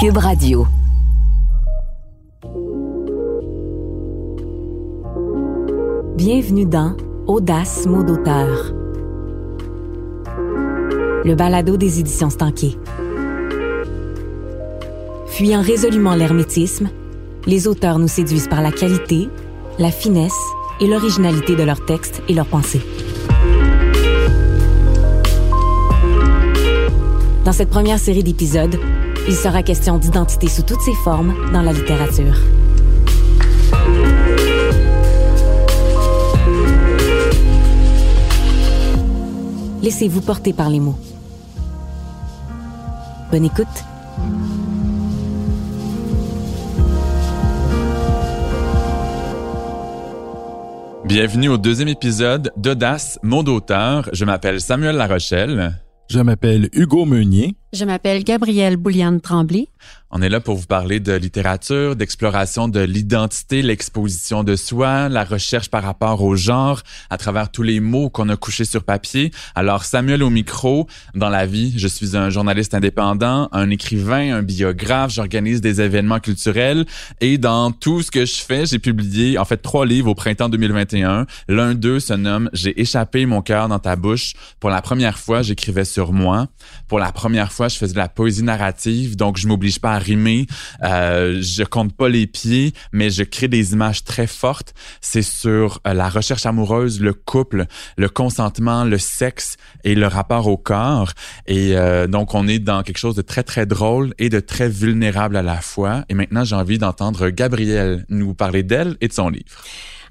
Cube Radio. Bienvenue dans Audace mot d'auteur. Le balado des éditions Stanquet. Fuyant résolument l'hermétisme, les auteurs nous séduisent par la qualité, la finesse et l'originalité de leurs textes et leurs pensées. Dans cette première série d'épisodes, il sera question d'identité sous toutes ses formes dans la littérature. Laissez-vous porter par les mots. Bonne écoute. Bienvenue au deuxième épisode d'Audace, mon d'auteur. Je m'appelle Samuel Larochelle. Je m'appelle Hugo Meunier. Je m'appelle Gabrielle Bouliane Tremblay. On est là pour vous parler de littérature, d'exploration de l'identité, l'exposition de soi, la recherche par rapport au genre, à travers tous les mots qu'on a couchés sur papier. Alors, Samuel au micro, dans la vie, je suis un journaliste indépendant, un écrivain, un biographe, j'organise des événements culturels et dans tout ce que je fais, j'ai publié en fait trois livres au printemps 2021. L'un d'eux se nomme J'ai échappé mon cœur dans ta bouche. Pour la première fois, j'écrivais sur moi. Pour la première fois, je faisais de la poésie narrative, donc je m'oblige pas à rimer. Euh, je compte pas les pieds, mais je crée des images très fortes. C'est sur euh, la recherche amoureuse, le couple, le consentement, le sexe et le rapport au corps. Et euh, donc, on est dans quelque chose de très, très drôle et de très vulnérable à la fois. Et maintenant, j'ai envie d'entendre Gabrielle nous parler d'elle et de son livre.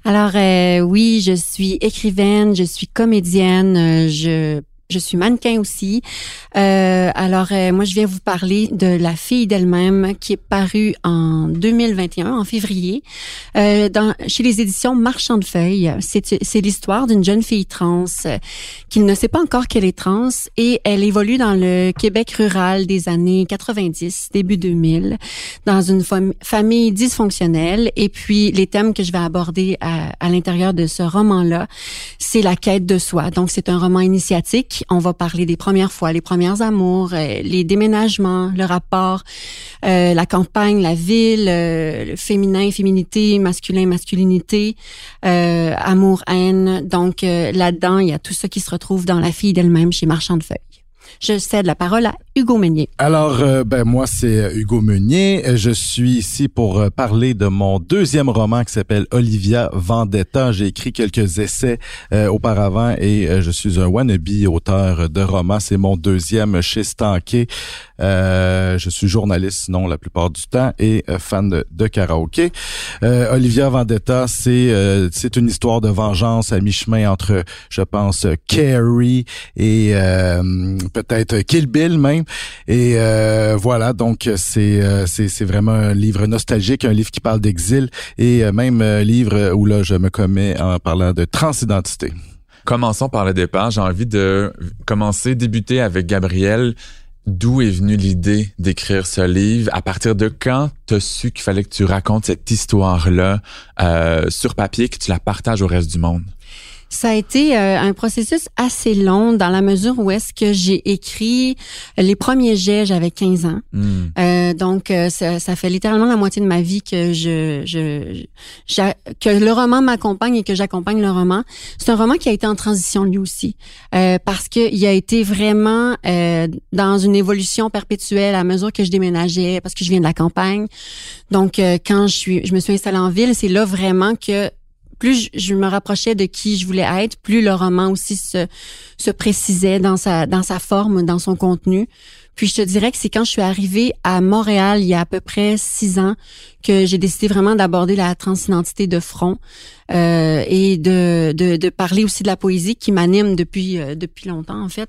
Alors euh, oui, je suis écrivaine, je suis comédienne, euh, je je suis mannequin aussi. Euh, alors, euh, moi, je viens vous parler de La fille d'elle-même qui est parue en 2021, en février, euh, dans, chez les éditions Marchand de Feuilles. C'est l'histoire d'une jeune fille trans euh, qui ne sait pas encore qu'elle est trans et elle évolue dans le Québec rural des années 90, début 2000, dans une famille dysfonctionnelle. Et puis, les thèmes que je vais aborder à, à l'intérieur de ce roman-là, c'est la quête de soi. Donc, c'est un roman initiatique on va parler des premières fois, les premières amours, euh, les déménagements, le rapport, euh, la campagne, la ville, euh, le féminin, féminité, masculin, masculinité, amour, haine. Donc là-dedans, il y a tout ça qui se retrouve dans La fille d'elle-même chez Marchand de Feuilles. Je cède la parole à Alors, euh, ben moi, c'est euh, Hugo Meunier. Je suis ici pour euh, parler de mon deuxième roman qui s'appelle Olivia Vendetta. J'ai écrit quelques essais auparavant et je suis un wannabe auteur de romans. C'est mon deuxième chez Stanké. je suis journaliste, sinon, la plupart du temps, et fan de, de karaoké. Olivia Vendetta, c'est c'est une histoire de vengeance à mi-chemin entre, je pense, Carrie et peut-être Kill Bill même. Et euh, voilà, donc c'est euh, c'est vraiment un livre nostalgique, un livre qui parle d'exil et euh, même livre où là je me commets en parlant de transidentité. Commençons par le départ. J'ai envie de commencer, débuter avec Gabriel. D'où est venue l'idée d'écrire ce livre? À partir de quand t'as su qu'il fallait que tu racontes cette histoire-là sur papier, que tu la partages au reste du monde? Ça a été euh, un processus assez long dans la mesure où est-ce que j'ai écrit les premiers jets, j'avais 15 ans. Hmm. Euh, donc, euh, ça, ça, fait littéralement la moitié de ma vie que je, je, que le roman m'accompagne et que j'accompagne le roman. C'est un roman qui a été en transition lui aussi, euh, parce qu'il a été vraiment dans une évolution perpétuelle à mesure que je déménageais, parce que je viens de la campagne. Donc, quand je suis, je me suis installée en ville, c'est là vraiment que plus je, me rapprochais de qui je voulais être, plus le roman aussi se, se précisait dans sa, dans sa forme, dans son contenu. Puis je te dirais que c'est quand je suis arrivée à Montréal il y a à peu près six ans que j'ai décidé vraiment d'aborder la transidentité de front euh, et de, de, de, parler aussi de la poésie qui m'anime depuis euh, depuis longtemps en fait.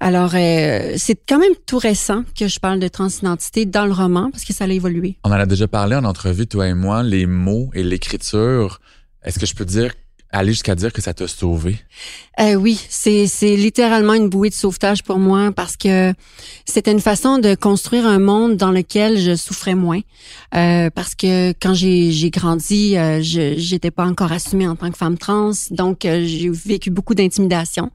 Alors euh, c'est quand même tout récent que je parle de transidentité dans le roman parce que ça a évolué. On en a déjà parlé en entrevue toi et moi, les mots et l'écriture est-ce que je peux dire aller jusqu'à dire que ça t'a sauvé? Euh, oui, c'est c'est littéralement une bouée de sauvetage pour moi parce que c'était une façon de construire un monde dans lequel je souffrais moins. Euh, parce que quand j'ai j'ai grandi, euh, je j'étais pas encore assumée en tant que femme trans, donc euh, j'ai vécu beaucoup d'intimidation.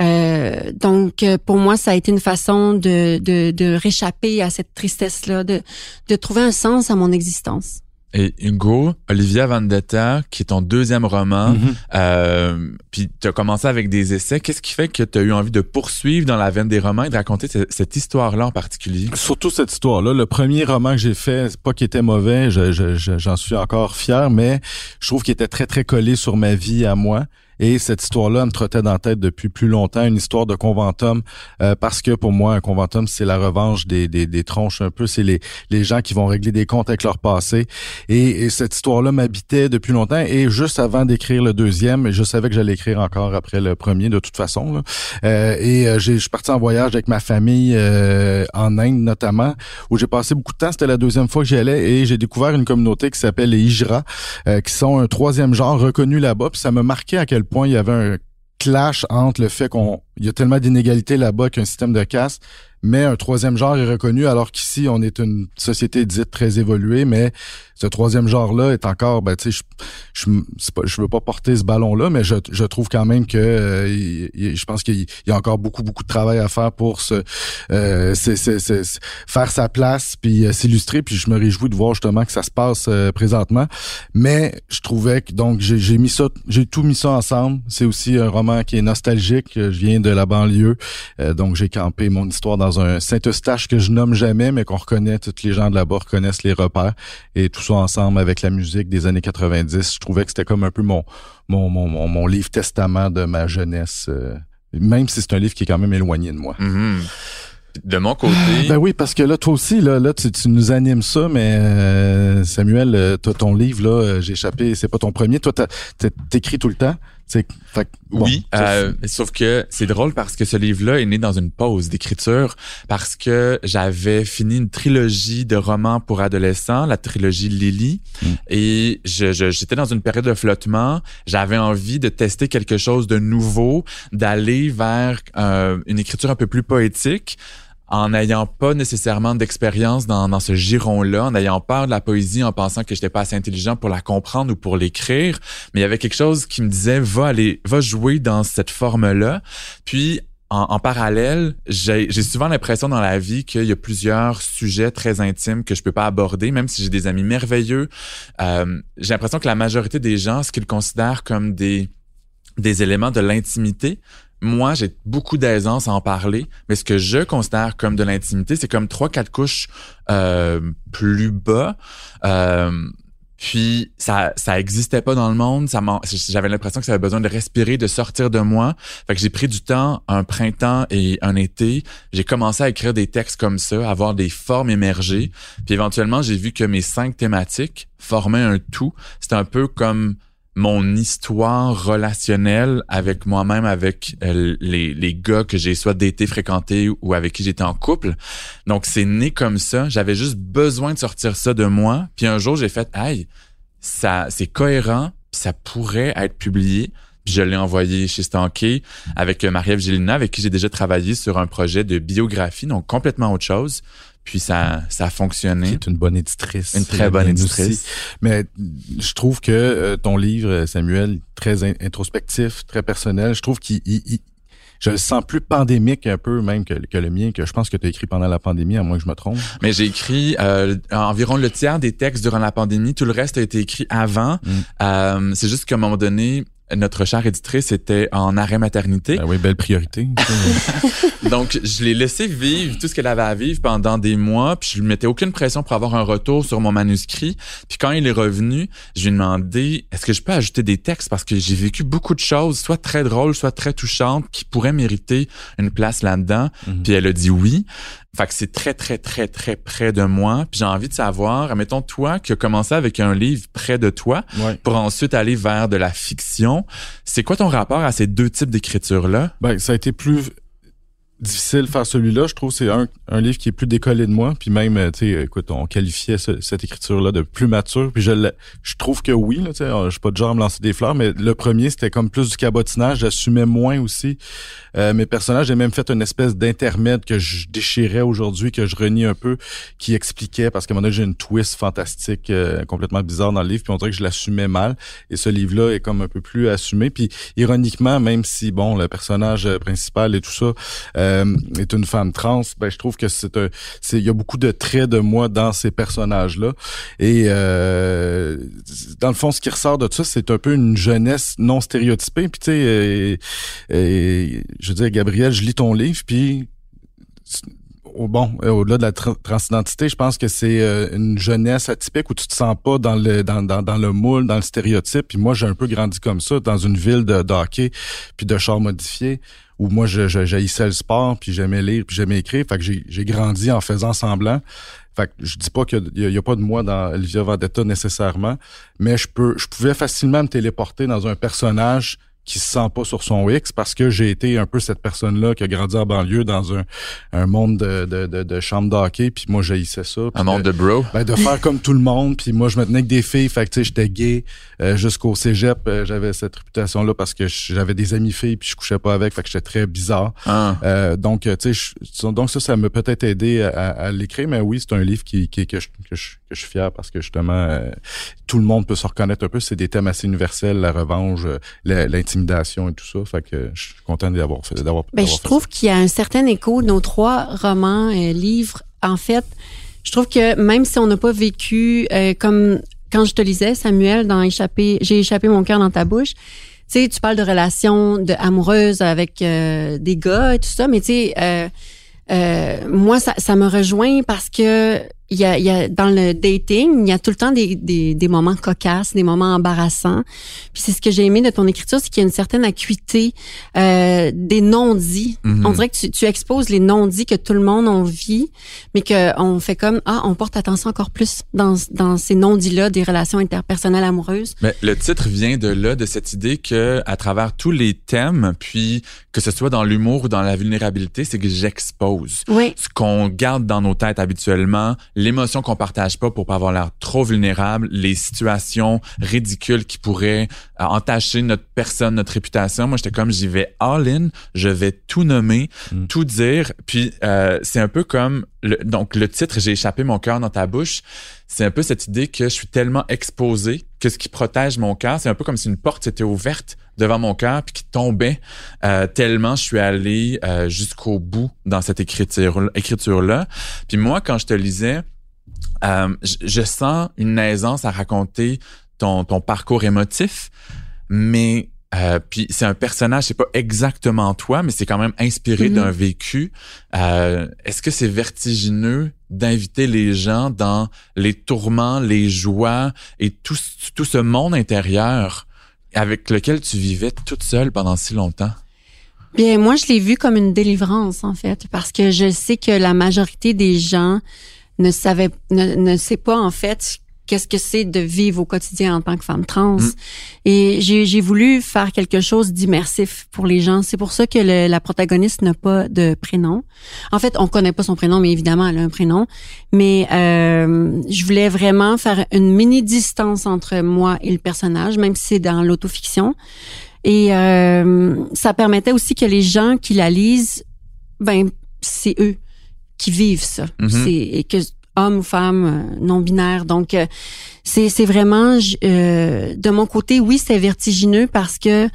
Euh, donc, pour moi, ça a été une façon de, de, de réchapper à cette tristesse-là, de, de trouver un sens à mon existence. Et Hugo, Olivia Vendetta, qui est ton deuxième roman, mm-hmm. euh, puis tu as commencé avec des essais. Qu'est-ce qui fait que tu as eu envie de poursuivre dans la veine des romans et de raconter cette histoire-là en particulier? Surtout cette histoire-là. Le premier roman que j'ai fait, c'est pas qu'il était mauvais, j'en je, je, suis encore fier, mais je trouve qu'il était très, très collé sur ma vie à moi. Et cette histoire-là me trottait dans la tête depuis plus longtemps, une histoire de conventum, euh, parce que pour moi, un conventum, c'est la revanche des, des, des, tronches un peu, c'est les, les gens qui vont régler des comptes avec leur passé. Et, cette histoire-là m'habitait depuis longtemps. Et juste avant d'écrire le deuxième, je savais que j'allais écrire encore après le premier, de toute façon. Là. Euh, et euh, je suis parti en voyage avec ma famille en Inde notamment, où j'ai passé beaucoup de temps. C'était la deuxième fois que j'y allais et j'ai découvert une communauté qui s'appelle les Hijra, qui sont un troisième genre reconnu là-bas. Puis ça me marquait à quel point il y avait un clash entre le fait qu'on il y a tellement d'inégalités là-bas qu'un système de caste mais un troisième genre est reconnu alors qu'ici on est une société dite très évoluée mais ce troisième genre là est encore ben tu sais je je, je veux pas porter ce ballon là mais je, je trouve quand même que euh, je pense qu'il y a encore beaucoup beaucoup de travail à faire pour se euh, faire sa place puis euh, s'illustrer puis je me réjouis de voir justement que ça se passe euh, présentement. Mais je trouvais que donc j'ai mis ça j'ai tout mis ça ensemble. C'est aussi un roman qui est nostalgique. Je viens de la banlieue donc j'ai campé mon histoire dans un Saint-Eustache que je nomme jamais, mais qu'on reconnaît, tous les gens de là-bas reconnaissent les repères. Et tout ça ensemble avec la musique des années 90, je trouvais que c'était comme un peu mon, mon, mon, mon, livre testament de ma jeunesse, euh, même si c'est un livre qui est quand même éloigné de moi. Mm-hmm. De mon côté. Ben oui, parce que là, toi aussi, là, là tu, nous animes ça, mais euh, Samuel, euh, toi, ton livre, là, j'ai échappé, c'est pas ton premier. Toi, t'écris tout le temps oui, euh, sauf que c'est drôle parce que ce livre-là est né dans une pause d'écriture parce que j'avais fini une trilogie de romans pour adolescents, la trilogie Lily, mm. et je, j'étais dans une période de flottement. J'avais envie de tester quelque chose de nouveau, d'aller vers euh, une écriture un peu plus poétique en n'ayant pas nécessairement d'expérience dans, dans ce giron-là, en ayant peur de la poésie, en pensant que j'étais pas assez intelligent pour la comprendre ou pour l'écrire. Mais il y avait quelque chose qui me disait, va aller, va jouer dans cette forme-là. Puis, en, parallèle, j'ai souvent l'impression dans la vie qu'il y a plusieurs sujets très intimes que je peux pas aborder, même si j'ai des amis merveilleux. Euh, j'ai l'impression que la majorité des gens, ce qu'ils considèrent comme des des éléments de l'intimité, moi, j'ai beaucoup d'aisance à en parler, mais ce que je considère comme de l'intimité, c'est comme trois, quatre couches euh, plus bas. Euh, puis ça, ça existait pas dans le monde. Ça j'avais l'impression que ça avait besoin de respirer, de sortir de moi. Fait que j'ai pris du temps, un printemps et un été. J'ai commencé à écrire des textes comme ça, à avoir des formes émergées. Puis éventuellement, j'ai vu que mes cinq thématiques formaient un tout. C'était un peu comme mon histoire relationnelle avec moi-même, avec euh, les, les gars que j'ai soit d'été fréquenté ou avec qui j'étais en couple. Donc, c'est né comme ça. J'avais juste besoin de sortir ça de moi. Puis un jour, j'ai fait, hey, ça, c'est cohérent, ça pourrait être publié. Je l'ai envoyé chez Stanké avec Marie-Ève avec qui j'ai déjà travaillé sur un projet de biographie, donc complètement autre chose. Puis ça, ça a fonctionné. C'est une bonne éditrice. Une très bonne éditrice. Mais je trouve que euh, ton livre, Samuel, très introspectif, très personnel, je trouve qu'il je le sens plus pandémique un peu même que, que le mien, que je pense que tu as écrit pendant la pandémie, à moins que je me trompe. Mais j'ai écrit euh, environ le tiers des textes durant la pandémie. Tout le reste a été écrit avant. Mm. Euh, c'est juste qu'à un moment donné, notre chère éditrice était en arrêt maternité. Ben oui, belle priorité. Donc, je l'ai laissé vivre tout ce qu'elle avait à vivre pendant des mois, puis je lui mettais aucune pression pour avoir un retour sur mon manuscrit. Puis quand il est revenu, je lui ai demandé est-ce que je peux ajouter des textes? Parce que j'ai vécu beaucoup de choses, soit très drôles, soit très touchantes, qui pourraient mériter une place là-dedans. Mhm. Puis elle a dit oui. Fait que c'est très, très, très, très près de moi. Puis j'ai envie de savoir, mettons toi qui as commencé avec un livre près de toi pour ensuite aller vers de la fiction. C'est quoi ton rapport à ces deux types d'écriture-là? Ben, ça a été plus difficile faire celui-là. Je trouve que c'est un, un livre qui est plus décollé de moi. Puis même, tu sais, écoute, on qualifiait cette écriture-là de plus mature. Puis je, je trouve que oui, tu sais, je suis pas de genre à me lancer des fleurs, mais le premier, c'était comme plus du cabotinage. J'assumais moins aussi euh, mes personnages. J'ai même fait une espèce d'intermède que je déchirais aujourd'hui, que je renie un peu, qui expliquait, parce qu'à un moment donné, j'ai une twist fantastique, euh, complètement bizarre dans le livre, puis on dirait que je l'assumais mal. Et ce livre-là est comme un peu plus assumé. Puis ironiquement, même si, bon, le personnage principal et tout ça euh, est une femme trans, ben, je trouve que c'est un... Il y a beaucoup de traits de moi dans ces personnages-là. Et euh, dans le fond, ce qui ressort de ça, c'est un peu une jeunesse non stéréotypée. Puis tu sais, je veux dire, Gabriel, je lis ton livre, puis bon, au-delà de la transidentité, je pense que c'est euh, une jeunesse atypique où tu te sens pas dans le dans, dans, dans le moule, dans le stéréotype. Puis moi, j'ai un peu grandi comme ça, dans une ville de, de hockey, puis de chars modifiés, où moi, je, je le sport, puis j'aimais lire, puis j'aimais écrire. Fait que j'ai, j'ai grandi en faisant semblant. Fait que je dis pas qu'il y, a, pas de moi dans Olivia Vendetta nécessairement, mais je peux, je pouvais facilement me téléporter dans un personnage qui se sent pas sur son X parce que j'ai été un peu cette personne-là qui a grandi en banlieue dans un, un monde de, de, de, de chambre d'hockey puis moi j'haïssais ça. Un monde de bro. Ben, de faire comme tout le monde puis moi je me tenais avec des filles fait que tu sais j'étais gay euh, jusqu'au cégep euh, j'avais cette réputation là parce que j'avais des amis filles puis je couchais pas avec fait que j'étais très bizarre. Ah. Euh, donc tu sais donc ça ça m'a peut-être aidé à, à l'écrire mais oui c'est un livre qui, qui que, je, que, je, que je suis fier parce que justement tout le monde peut se reconnaître un peu c'est des thèmes assez universels la revanche l'intimité intimidation et tout ça. Fait que je suis content d'avoir fait. D'avoir, ben, je trouve qu'il y a un certain écho de nos trois romans, euh, livres. En fait, je trouve que même si on n'a pas vécu euh, comme quand je te lisais, Samuel, dans Échappé, j'ai échappé mon cœur dans ta bouche. Tu sais, tu parles de relations de, amoureuses avec euh, des gars et tout ça, mais tu sais, moi, ça, ça me rejoint parce que il y a, il y a dans le dating, il y a tout le temps des, des, des moments cocasses, des moments embarrassants. Puis c'est ce que j'ai aimé de ton écriture, c'est qu'il y a une certaine acuité euh, des non-dits. Mhm. On dirait que tu, tu, exposes les non-dits que tout le monde en vit, mais que on fait comme ah, on porte attention encore plus dans, dans ces non-dits-là des relations interpersonnelles amoureuses. Mais le titre vient de là, de cette idée que à travers tous les thèmes, puis que ce soit dans l'humour ou dans la vulnérabilité, c'est que j'expose oui. ce qu'on garde dans nos têtes habituellement l'émotion qu'on partage pas pour pas avoir l'air trop vulnérable, les situations ridicules qui pourraient euh, entacher notre personne, notre réputation. Moi, j'étais comme j'y vais all in, je vais tout nommer, mm. tout dire. Puis euh, c'est un peu comme donc le titre j'ai échappé mon cœur dans ta bouche. C'est un peu cette idée que je suis tellement exposé que ce qui protège mon cœur, c'est un peu comme si une porte s'était ouverte devant mon cœur puis qui tombait euh, tellement je suis allé jusqu'au bout dans cette écriture écriture là. Puis moi quand je te lisais euh, je, sens une aisance à raconter ton, ton parcours émotif, mais euh, puis c'est un personnage, c'est pas exactement toi, mais c'est quand même inspiré mm-hmm. d'un vécu. Euh, Est-ce que c'est vertigineux d'inviter les gens dans les tourments, les joies et tout, tout ce monde intérieur avec lequel tu vivais toute seule pendant si longtemps? Bien, moi, je l'ai vu comme une délivrance, en fait, parce que je sais que la majorité des gens ne savait, ne, ne sait pas en fait qu'est-ce que c'est de vivre au quotidien en tant que femme trans. Mm. Et j'ai voulu faire quelque chose d'immersif pour les gens. C'est pour ça que le, la protagoniste n'a pas de prénom. En fait, on connaît pas son prénom, mais évidemment, elle a un prénom. Mais euh, je voulais vraiment faire une mini distance entre moi et le personnage, même si c'est dans l'autofiction. Et euh, ça permettait aussi que les gens qui la lisent, ben c'est eux qui vivent ça. Mhm. C'est et que hommes ou femmes euh, non binaires. Donc euh, c'est c'est vraiment euh, de mon côté oui c'est vertigineux parce que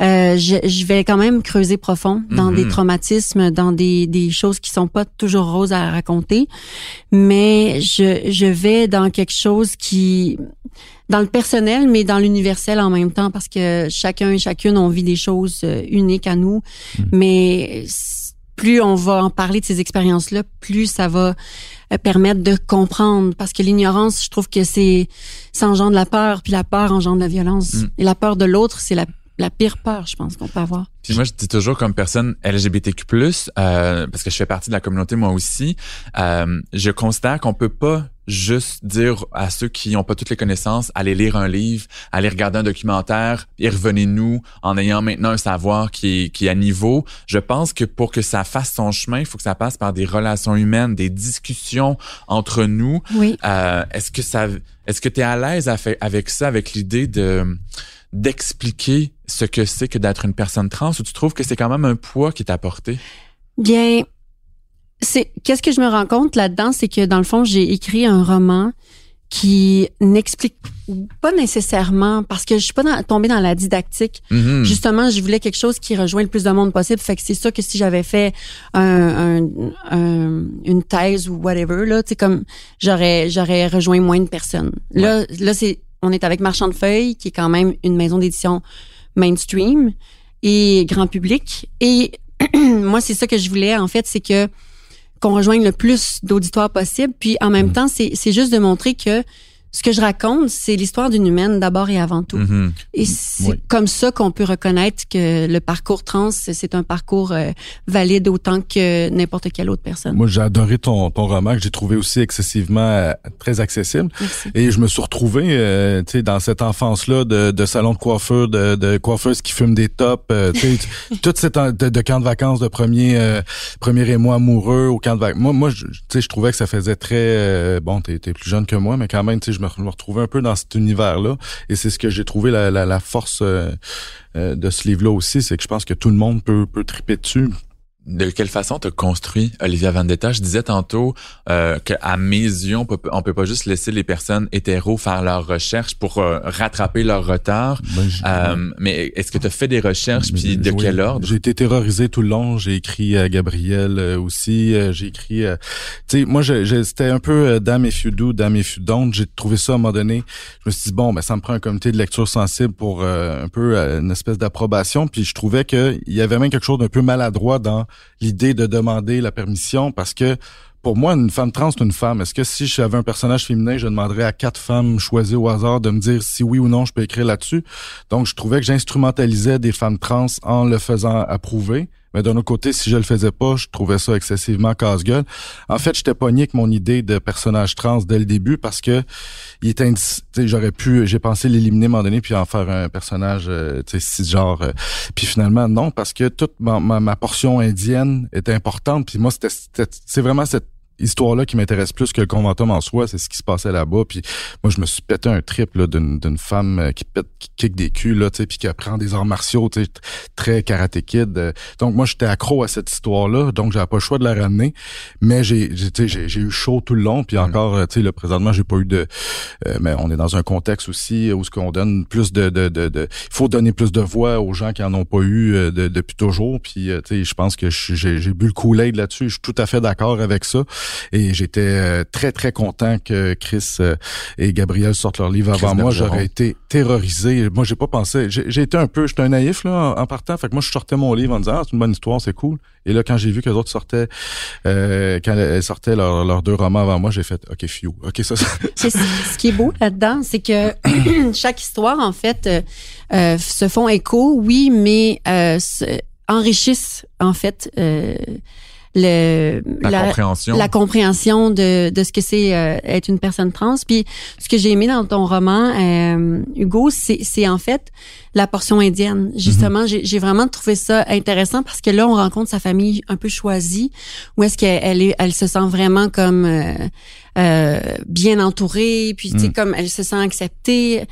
euh, je, je, vais quand même creuser profond dans des mhm. traumatismes, dans des, des choses qui sont pas toujours roses à raconter, mais je, je vais dans quelque chose qui dans le personnel, mais dans l'universel en même temps, parce que chacun et chacune on vit des choses uniques à nous, mhm. mais plus on va en parler de ces expériences-là, plus ça va euh, permettre de comprendre. Parce que l'ignorance, je trouve que c'est ça engendre la peur, puis la peur engendre la violence. Mm. Et la peur de l'autre, c'est la, la pire peur, je pense, qu'on peut avoir. Puis moi, je dis toujours comme personne LGBTQ+, euh, parce que je fais partie de la communauté moi aussi, euh, je considère qu'on peut pas juste dire à ceux qui n'ont pas toutes les connaissances, allez lire un livre, allez regarder un documentaire et revenez-nous en ayant maintenant un savoir qui est, qui est à niveau. Je pense que pour que ça fasse son chemin, il faut que ça passe par des relations humaines, des discussions entre nous. Oui. Euh, est-ce que ça, est-ce que tu es à l'aise avec ça, avec l'idée de d'expliquer ce que c'est que d'être une personne trans ou tu trouves que c'est quand même un poids qui est apporté? Bien, c'est qu'est-ce que je me rends compte là-dedans, c'est que dans le fond, j'ai écrit un roman qui n'explique pas nécessairement parce que je suis pas dans, tombée dans la didactique. Mhm. Justement, je voulais quelque chose qui rejoint le plus de monde possible. Fait que c'est sûr que si j'avais fait un, un, une thèse ou whatever là, tu sais comme j'aurais j'aurais rejoint moins de personnes. Là là c'est on est avec Marchand de feuilles qui est quand même une maison d'édition mainstream et grand public et moi c'est ça que je voulais en fait, c'est que qu'on rejoigne le plus d'auditoires possible. Puis en même Mhm. temps, c'est c'est juste de montrer que ce que je raconte, c'est l'histoire d'une humaine d'abord et avant tout. Mhm. Et c'est Oui. comme ça qu'on peut reconnaître que le parcours trans, c'est un parcours euh, valide autant que n'importe quelle autre personne. Moi, j'ai adoré ton, ton roman que j'ai trouvé aussi excessivement euh, très accessible. Merci. Et je me suis retrouvé, euh, tu sais, dans cette enfance-là de, de salon de coiffeur, de, de coiffeuses qui fument des tops, euh, tu sais, toute cette de, de camp de vacances de premier euh, premier émoi amoureux au camp de vacances. Moi, moi, je- tu sais, je trouvais que ça faisait très euh, bon. T'es es plus jeune que moi, mais quand même, tu sais, je me, retrouvais un peu dans cet univers-là. Et c'est ce que j'ai trouvé la force euh, euh, de ce livre-là aussi, c'est que je pense que tout le monde peut peut triper dessus. De quelle façon t'as construit Olivia Vendetta? Je disais tantôt euh, qu'à mes yeux, on peut, on peut pas juste laisser les personnes hétéros faire leurs recherches pour euh, rattraper leur retard. Ben, Euh, mais est-ce que tu as fait des recherches, puis de Oui. quel ordre? J'ai été terrorisé tout le long. J'ai écrit à Gabriel aussi. J'ai écrit... tu sais, moi, c'était un peu Dame if you do, Dame if you don't. J'ai trouvé ça à un moment donné. Je me suis dit, bon, ben ça me prend un comité de lecture sensible pour un peu une espèce d'approbation. Puis je trouvais qu'il y avait même quelque chose d'un peu maladroit dans l'idée de demander la permission parce que pour moi, une femme trans, c'est une femme. Est-ce que si j'avais un personnage féminin, je demanderais à quatre femmes choisies au hasard de me dire si oui ou non je peux écrire là-dessus? Donc, je trouvais que j'instrumentalisais des femmes trans en le faisant approuver. Mais d'un autre côté, si je le faisais pas, je trouvais ça excessivement casse-gueule. En fait, j'étais pogné avec mon idée de personnage trans dès le début parce que il était j'aurais pu, j'ai pensé l'éliminer à un moment donné puis en faire un personnage, euh, tu sais, euh. puis finalement, non, parce que toute ma, ma, portion indienne était importante. Puis moi, c'était- c'est vraiment cette histoire-là qui m'intéresse plus que le conventum en soi, c'est ce qui se passait là-bas. Puis moi, je me suis pété un trip là, d'une, d'une femme euh, qui pète, qui kick des culs, là, tu sais, puis qui apprend des arts martiaux, tu sais, très karaté kid. Euh, Donc moi, j'étais accro à cette histoire-là, donc j'avais pas le choix de la ramener. Mais j'ai, j'ai, tu sais, j'ai, j'ai eu chaud tout le long, puis encore, euh, tu sais, là, présentement, j'ai pas eu de... euh, mais on est dans un contexte aussi où ce qu'on donne plus de... de, de, de- il faut donner plus de voix aux gens qui en ont pas eu de- depuis toujours. Puis, tu sais, je pense que j'ai, bu le Kool-Aid là-dessus. Je suis tout à fait d'accord avec ça. Et j'étais euh, très, très content que Chris euh, et Gabriel sortent leur livre Chris avant moi. J'aurais été terrorisé. Moi, j'ai pas pensé... J'ai, j'ai été un peu... J'étais un naïf, là, en, partant. Fait que moi, je sortais mon livre en disant « Ah, c'est une bonne histoire, c'est cool. » Et là, quand j'ai vu que les autres sortaient... euh, quand elles sortaient leurs leurs deux romans avant moi, j'ai fait « OK, few. OK, ça... ça- ce qui est beau là-dedans, c'est que chaque histoire, en fait, euh, euh, se font écho, oui, mais euh, se- enrichissent, en fait, euh, le, La, compréhension. la compréhension de, de ce que c'est euh, être une personne trans. Puis ce que j'ai aimé dans ton roman, euh, Hugo, c'est c'est en fait la portion indienne. Justement, j'ai j'ai vraiment trouvé ça intéressant parce que là, on rencontre sa famille un peu choisie, où est-ce qu'elle elle, est- elle se sent vraiment comme euh, euh, bien entourée, puis tu sais Mm. comme elle se sent acceptée.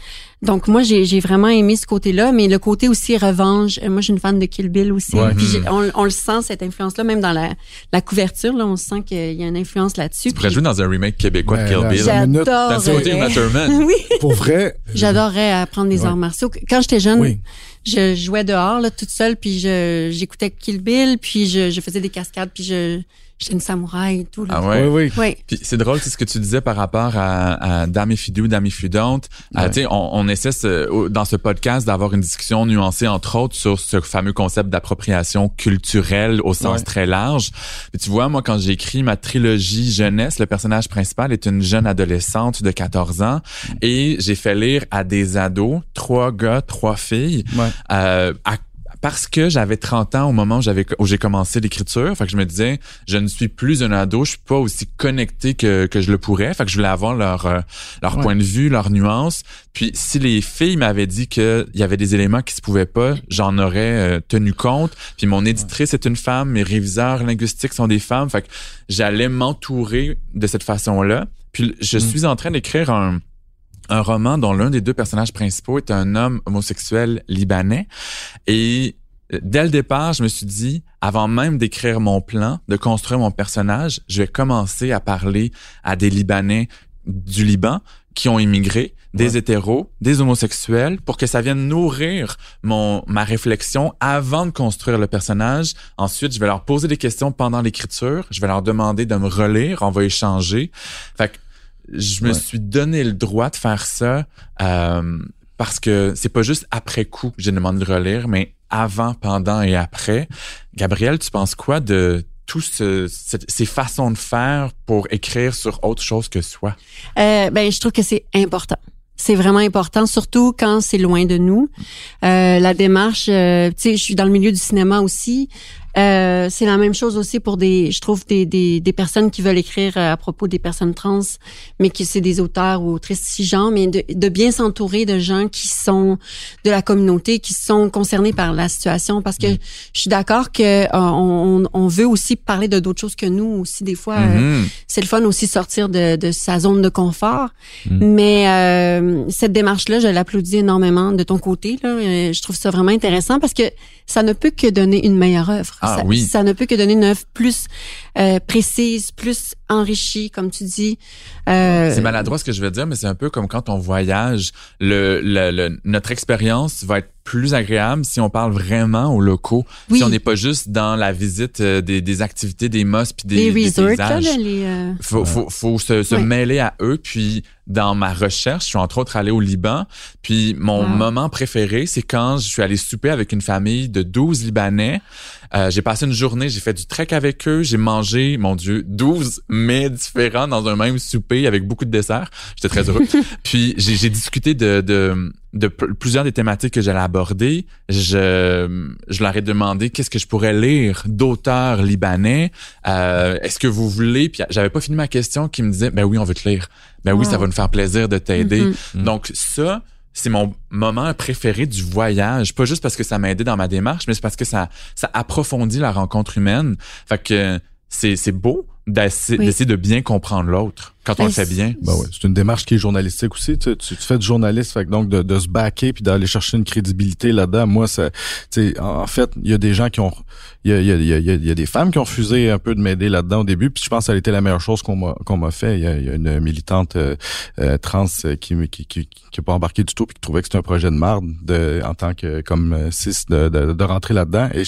Donc moi, j'ai j'ai vraiment aimé ce côté-là, mais le côté aussi revanche. euh, Moi, je suis une fan de Kill Bill aussi. Ouais. Puis Mm. j'ai- on, on le sent cette influence-là, même dans la, la couverture. Là, on sent qu'il y a une influence là-dessus. Tu pourrais Puis jouer dans un remake québécois de Ben, Kill là, Bill. Dans J'adorerais. Matterman. oui, Pour vrai... j'adorerais apprendre des Ouais. arts martiaux. Quand j'étais jeune, Oui. je jouais dehors là, toute seule, puis je j'écoutais Kill Bill, puis je, je faisais des cascades, puis je j'étais une samouraï et tout. Là. Ah ouais? Oui, oui. Puis c'est drôle, c'est ce que tu disais par rapport à, à Dame if you do, Dame if you don't. Euh, Ouais. tu sais, on, on essaie ce- dans ce podcast d'avoir une discussion nuancée entre autres sur ce fameux concept d'appropriation culturelle au sens Ouais. très large. Puis tu vois, moi quand j'ai écrit ma trilogie jeunesse, le personnage principal est une jeune adolescente de 14 ans et j'ai fait lire à des ados, trois gars, trois filles, Ouais. euh, à parce que j'avais 30 ans au moment où j'avais où j'ai commencé l'écriture, fait que je me disais je ne suis plus un ado, je suis pas aussi connecté que, que je le pourrais, fait que je voulais avoir leur euh, leur point de vue, leur nuance. Puis si les filles m'avaient dit qu'il y avait des éléments qui se pouvaient pas, j'en aurais euh, tenu compte. Puis mon éditrice est une femme, mes réviseurs linguistiques sont des femmes, fait que j'allais m'entourer de cette façon-là. Puis je mm. suis en train d'écrire un un roman dont l'un des deux personnages principaux est un homme homosexuel libanais. Et euh, dès le départ, je me suis dit, avant même d'écrire mon plan, de construire mon personnage, je vais commencer à parler à des Libanais du Liban qui ont immigré, des hétéros, des homosexuels, pour que ça vienne nourrir mon ma réflexion avant de construire le personnage. Ensuite, je vais leur poser des questions pendant l'écriture. Je vais leur demander de me relire. On va échanger. Fait que je me suis donné le droit de faire ça euh, parce que c'est pas juste après coup que j'ai demandé de relire, mais avant, pendant et après. Gabriel, tu penses quoi de tous ce, ces façons de faire pour écrire sur autre chose que soi? Euh, ben, je trouve que c'est important. C'est vraiment important, surtout quand c'est loin de nous. Euh, la démarche, euh, tu sais, je suis dans le milieu du cinéma aussi. Euh, c'est la même chose aussi pour des, je trouve des, des, des, personnes qui veulent écrire euh, à propos des personnes trans, mais qui c'est des auteurs ou autrices cisgenres, mais de, de bien s'entourer de gens qui sont de la communauté, qui sont concernés par la situation, parce que mm. je suis d'accord que euh, on, on, veut aussi parler de d'autres choses que nous aussi des fois. Mm-hmm. c'est le fun aussi sortir de, de sa zone de confort, mm. mais cette démarche-là, je l'applaudis énormément de ton côté. Là, je trouve ça vraiment intéressant parce que ça ne peut que donner une meilleure œuvre. Ah, ça, oui. ça ne peut que donner une œuvre plus euh, précise, plus enrichie, comme tu dis. Euh, c'est maladroit ce que je veux dire, mais c'est un peu comme quand on voyage. Le, le, notre expérience va être plus agréable si on parle vraiment aux locaux. Si on n'est pas juste dans la visite euh, des, des activités, des mosses puis des, les resorts, des paysages. Là, les, euh... Faut, faut, faut se, se mêler à eux. Puis dans ma recherche, je suis entre autres allé au Liban. Puis mon moment préféré, c'est quand je suis allé souper avec une famille de 12 Libanais. Euh, j'ai passé une journée, j'ai fait du trek avec eux, j'ai mangé, mon Dieu, 12 mets différents dans un même souper avec beaucoup de desserts. J'étais très heureux. Puis j'ai discuté de, de, de plusieurs des thématiques que j'allais aborder. Je, je leur ai demandé qu'est-ce que je pourrais lire d'auteurs libanais. Euh, Est-ce que vous voulez? Puis j'avais pas fini ma question qui me disait, ben oui, on veut te lire. Ben oui, ça va nous faire plaisir de t'aider. Mm-hmm. Donc ça, c'est mon moment préféré du voyage. Pas juste parce que ça m'a aidé dans ma démarche, mais c'est parce que ça, ça approfondit la rencontre humaine. Fait que c'est, c'est beau d'essayer de bien comprendre l'autre quand on le fait bien. Ben ouais, c'est une démarche qui est journalistique aussi. Tu, tu, fais du journaliste, fait donc de, de se baquer puis d'aller chercher une crédibilité là-dedans. Moi, ça, tu sais, en fait, il y a des gens qui ont, il y a, y, a, y, a, y a des femmes qui ont refusé un peu de m'aider là-dedans au début. Puis je pense que ça a été la meilleure chose qu'on m'a qu'on m'a fait. Il y, y a, une militante euh, euh trans qui, qui, qui, qui a pas embarqué du tout puis qui trouvait que c'était un projet de marde de en tant que comme euh, cis de, de, de rentrer là-dedans. Et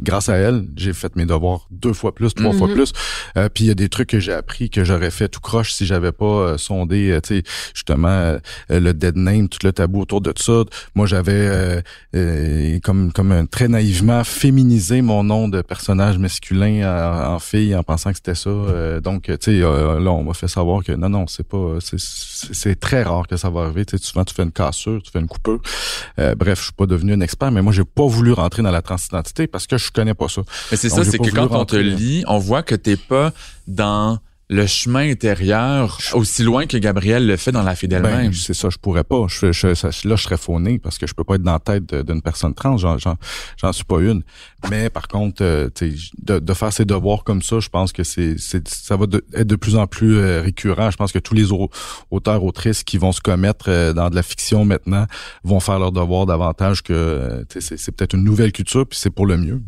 grâce à elle, j'ai fait mes devoirs deux fois plus, trois fois Mhm. plus. Euh, puis il y a des trucs que j'ai appris que j'aurais fait tout croche si j'avais pas euh, sondé, euh, tu sais, justement euh, le dead name, tout le tabou autour de ça. Moi, j'avais euh, euh, comme comme un- très naïvement féminisé mon nom de personnage masculin en, en fille en pensant que c'était ça. Euh, donc, tu sais, euh, là, on m'a fait savoir que non, non, c'est pas, c'est- très rare que ça va arriver. Tu sais, souvent, tu fais une cassure, tu fais une coupure. Euh, bref, je suis pas devenu un expert, mais moi, j'ai pas voulu rentrer dans la transidentité parce que je connais pas ça. Mais c'est ça, c'est que quand on te lit, on voit que t'es pas dans le chemin intérieur aussi loin que Gabriel le fait dans La fille d'elle-même. Ben, c'est ça, je pourrais pas. Je, je, là, je serais fauné parce que je peux pas être dans la tête d'une personne trans. J'en, j'en, j'en suis pas une. Mais par contre, euh, de, de faire ses devoirs comme ça, je pense que c'est, c'est ça va de- être de plus en plus euh, récurrent. Je pense que tous les au- auteurs, autrices qui vont se commettre euh, dans de la fiction maintenant vont faire leurs devoirs davantage que c'est peut-être une nouvelle culture, puis c'est pour le mieux.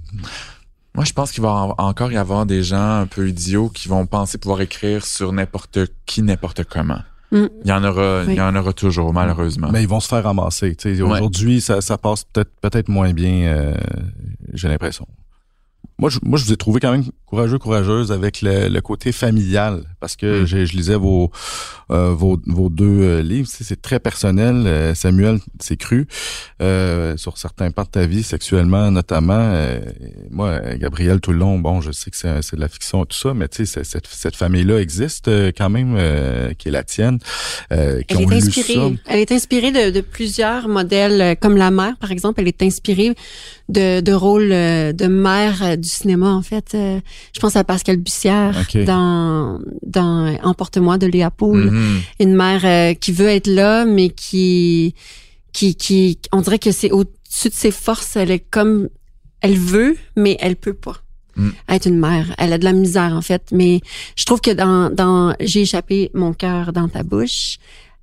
Moi, je pense qu'il va en- encore y avoir des gens un peu idiots qui vont penser pouvoir écrire sur n'importe qui, n'importe comment. Mm. Il y en aura, Oui. il y en aura toujours, malheureusement. Mais ils vont se faire ramasser. tu sais. Aujourd'hui, ça, ça passe peut-être peut-être moins bien, euh, j'ai l'impression. Moi je, moi, je vous ai trouvé quand même courageux, courageuse avec le, le côté familial. parce que Mm. j'ai- je lisais vos euh, vos, vos deux euh, livres. Tu sais, C'est très personnel. Euh, Samuel, c'est cru euh, sur certains pans de ta vie, sexuellement notamment. Euh, moi, Gabriel, tout le long, bon, je sais que c'est c'est de la fiction et tout ça, mais tu sais, c'est- cette, cette famille-là existe euh, quand même, euh, qui est la tienne, euh, qui Elle ont est lu inspirée. ça. Elle est inspirée de, de plusieurs modèles, comme la mère, par exemple. Elle est inspirée de, de rôles euh, de mère euh, du cinéma, en fait. Euh, Je pense à Pascal Bussière dans dans Emporte-moi de Léa Poul. Mhm. Une mère euh, qui veut être là, mais qui qui qui on dirait que c'est au-dessus de ses forces. Elle est comme elle veut, mais elle peut pas. Mm. Être une mère, elle a de la misère en fait, mais je trouve que dans dans j'ai échappé mon cœur dans ta bouche.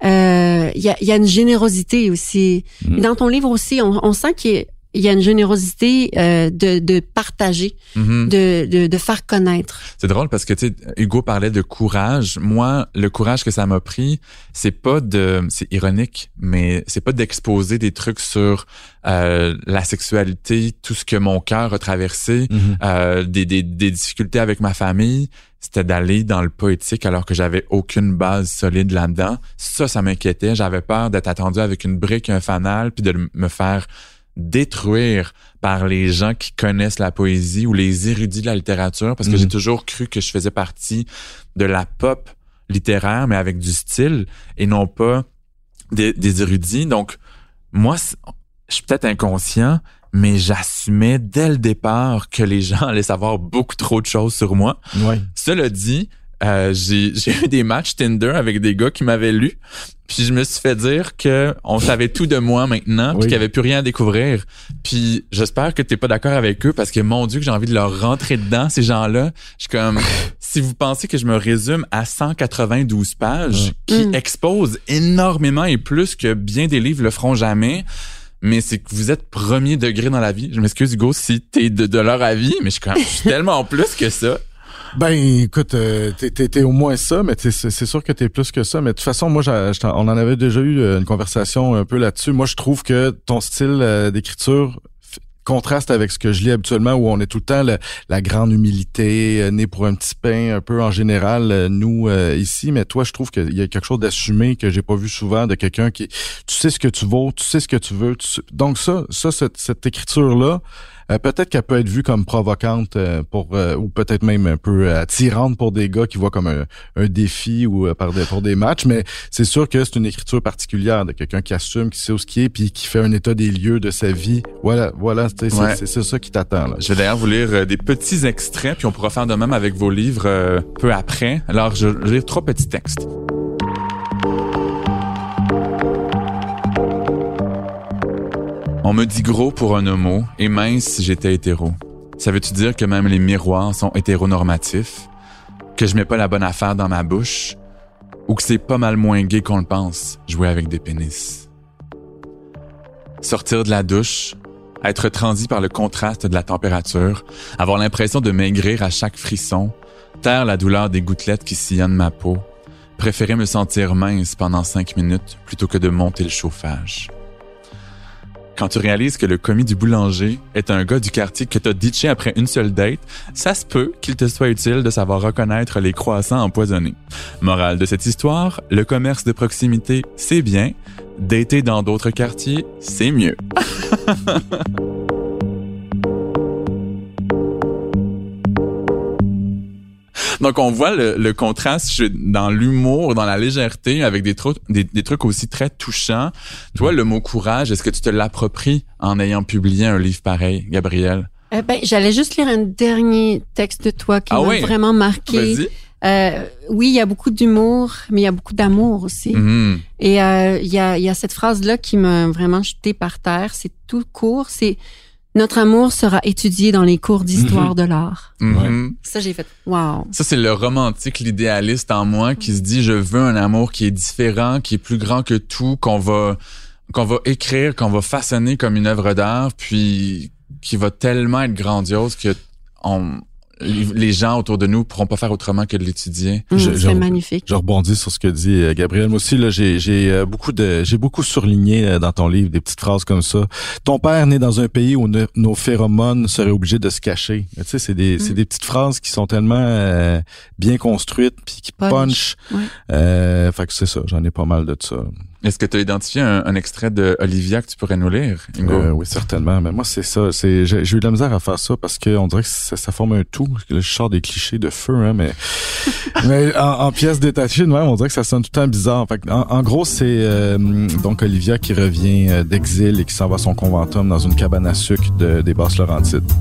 euh, Il y, a, y a une générosité aussi. Mm. Dans ton livre aussi, on, on sent qu'il y a- il y a une générosité euh, de, de partager, Mhm. de, de, de faire connaître. C'est drôle parce que tu sais, Hugo parlait de courage. Moi, le courage que ça m'a pris, c'est pas de, c'est ironique, mais c'est pas d'exposer des trucs sur euh, la sexualité, tout ce que mon cœur a traversé, Mhm. euh, des, des, des difficultés avec ma famille. C'était d'aller dans le poétique alors que j'avais aucune base solide là-dedans. Ça, ça m'inquiétait. J'avais peur d'être attendu avec une brique, un fanal, puis de me faire détruire par les gens qui connaissent la poésie ou les érudits de la littérature parce que Mhm. j'ai toujours cru que je faisais partie de la pop littéraire mais avec du style et non pas des, des érudits. Donc moi je suis peut-être inconscient mais j'assumais dès le départ que les gens allaient savoir beaucoup trop de choses sur moi. Ouais. Cela dit, euh, j'ai j'ai eu des matchs Tinder avec des gars qui m'avaient lu, puis je me suis fait dire que on savait tout de moi maintenant, puis Oui. qu'il y avait plus rien à découvrir. Puis j'espère que t'es pas d'accord avec eux parce que mon Dieu que j'ai envie de leur rentrer dedans ces gens-là. Je suis comme si vous pensez que je me résume à 192 pages qui Mm. exposent énormément et plus que bien des livres le feront jamais. Mais c'est que vous êtes premier degré dans la vie. Je m'excuse Hugo si t'es de, de leur avis, mais je suis, quand même- je suis tellement plus que ça. Ben, écoute, euh, t'es, au moins ça, mais c'est, sûr que t'es plus que ça. Mais de toute façon, moi, j'étais- on en avait déjà eu euh, une conversation un peu là-dessus. Moi, je trouve que ton style euh, d'écriture contraste avec ce que je lis habituellement, où on est tout le temps la grande humilité, euh, né pour un petit pain, un peu en général, nous, euh, ici. Mais toi, je trouve qu'il y a quelque chose d'assumé que j'ai pas vu souvent de quelqu'un qui, tu sais ce que tu vaux, tu sais ce que tu veux. Donc ça, ça, cette, cette écriture-là, euh, peut-être qu'elle peut être vue comme provocante euh, pour euh, ou peut-être même un peu attirante pour des gars qui voient comme un, un défi ou par des, pour des matchs, mais c'est sûr que c'est une écriture particulière de quelqu'un qui assume, qui sait où ce qui est, puis qui fait un état des lieux de sa vie. Voilà, voilà, c'est Ouais. ça qui t'attend là. Je vais d'ailleurs vous lire des petits extraits, puis on pourra faire de même avec vos livres euh, peu après. Alors, je vais lire trois petits textes. On me dit gros pour un homo et mince si j'étais hétéro. Ça veut-tu dire que même les miroirs sont hétéronormatifs? Que je mets pas la bonne affaire dans ma bouche? Ou que c'est pas mal moins gay qu'on le pense, jouer avec des pénis? Sortir de la douche, être transi par le contraste de la température, avoir l'impression de maigrir à chaque frisson, taire la douleur des gouttelettes qui sillonnent ma peau, préférer me sentir mince pendant cinq minutes plutôt que de monter le chauffage. Quand tu réalises que le commis du boulanger est un gars du quartier que t'as ditché après une seule date, ça se peut qu'il te soit utile de savoir reconnaître les croissants empoisonnés. Morale de cette histoire, le commerce de proximité, c'est bien. Dater dans d'autres quartiers, c'est mieux. Donc, on voit le, le contraste je- dans l'humour, dans la légèreté, avec des, trucs des, des trucs aussi très touchants. Toi, le mot courage, est-ce que tu te l'appropries en ayant publié un livre pareil, Gabriel? Euh, ben, j'allais juste lire un dernier texte de toi qui Ah m'a oui? vraiment marqué. Euh, oui, il y a beaucoup d'humour, mais il y a beaucoup d'amour aussi. Mhm. Et euh, il y, a, il y a cette phrase-là qui m'a vraiment jeté par terre. C'est tout court. C'est notre amour sera étudié dans les cours d'histoire de l'art. Mhm. Ça, j'ai fait wow. Ça, c'est le romantique, l'idéaliste en moi qui se dit, je veux un amour qui est différent, qui est plus grand que tout, qu'on va, qu'on va écrire, qu'on va façonner comme une œuvre d'art, puis qui va tellement être grandiose que on, les gens autour de nous pourront pas faire autrement que de l'étudier. Mmh, c'est magnifique. Je rebondis sur ce que dit euh, Gabriel. Moi aussi, là, j'ai, j'ai euh, beaucoup de, j'ai beaucoup surligné euh, dans ton livre des petites phrases comme ça. Ton père né dans un pays où nos phéromones seraient obligés de se cacher. Tu sais, c'est des, c'est mmh. des petites phrases qui sont tellement bien construites puis qui punch. Euh, fait que c'est ça. J'en ai pas mal de ça. Est-ce que tu as identifié un, extrait de Olivia que tu pourrais nous lire, Ingo? Euh, oui, certainement. Mais moi, c'est ça. C'est j'ai, eu de la misère à faire ça parce qu'on dirait que ça, ça, forme un tout. Là, je sors des clichés de feu, hein, mais mais en, en pièces détachées, même, on dirait que ça sonne tout le temps bizarre. Fait en, en, gros, c'est euh, donc Olivia qui revient euh, d'exil et qui s'en va à son conventum dans une cabane à sucre de, des Basses-Laurentides.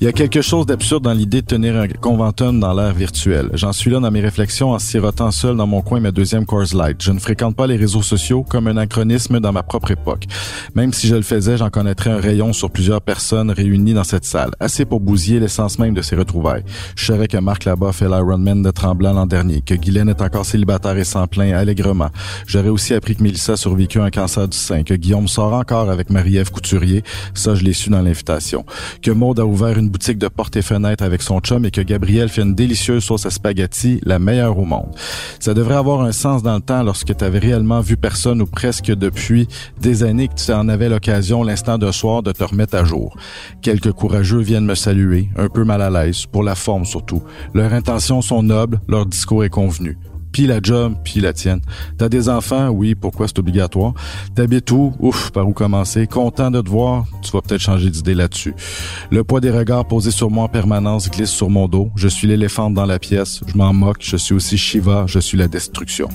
Il y a quelque chose d'absurde dans l'idée de tenir un conventum dans l'ère virtuelle. J'en suis là dans mes réflexions en sirotant seul dans mon coin ma deuxième Coors Light. Je ne fréquente pas les réseaux sociaux comme un anachronisme dans ma propre époque. Même si je le faisais, j'en connaîtrais un rayon sur plusieurs personnes réunies dans cette salle. Assez pour bousiller l'essence même de ces retrouvailles. Je savais que Marc Labat fait l'Ironman de Tremblant l'an dernier, que Guylaine est encore célibataire et s'en plaint allègrement. J'aurais aussi appris que Mélissa a survécu à un cancer du sein, que Guillaume sort encore avec Marie-Ève Couturier. Ça, je l'ai su dans l'invitation. Que Maude a ouvert une boutique de porte et fenêtre avec son chum et que Gabriel fait une délicieuse sauce à spaghetti, la meilleure au monde. Ça devrait avoir un sens dans le temps lorsque tu avais réellement vu personne ou presque depuis des années que tu en avais l'occasion l'instant d'un soir de te remettre à jour. Quelques courageux viennent me saluer, un peu mal à l'aise, pour la forme surtout. Leurs intentions sont nobles, leur discours est convenu puis la job, puis la tienne. T'as des enfants, oui, pourquoi c'est obligatoire? T'habites où? Ouf, par où commencer? Content de te voir? Tu vas peut-être changer d'idée là-dessus. Le poids des regards posés sur moi en permanence glisse sur mon dos. Je suis l'éléphant dans la pièce. Je m'en moque. Je suis aussi Shiva. Je suis la destruction.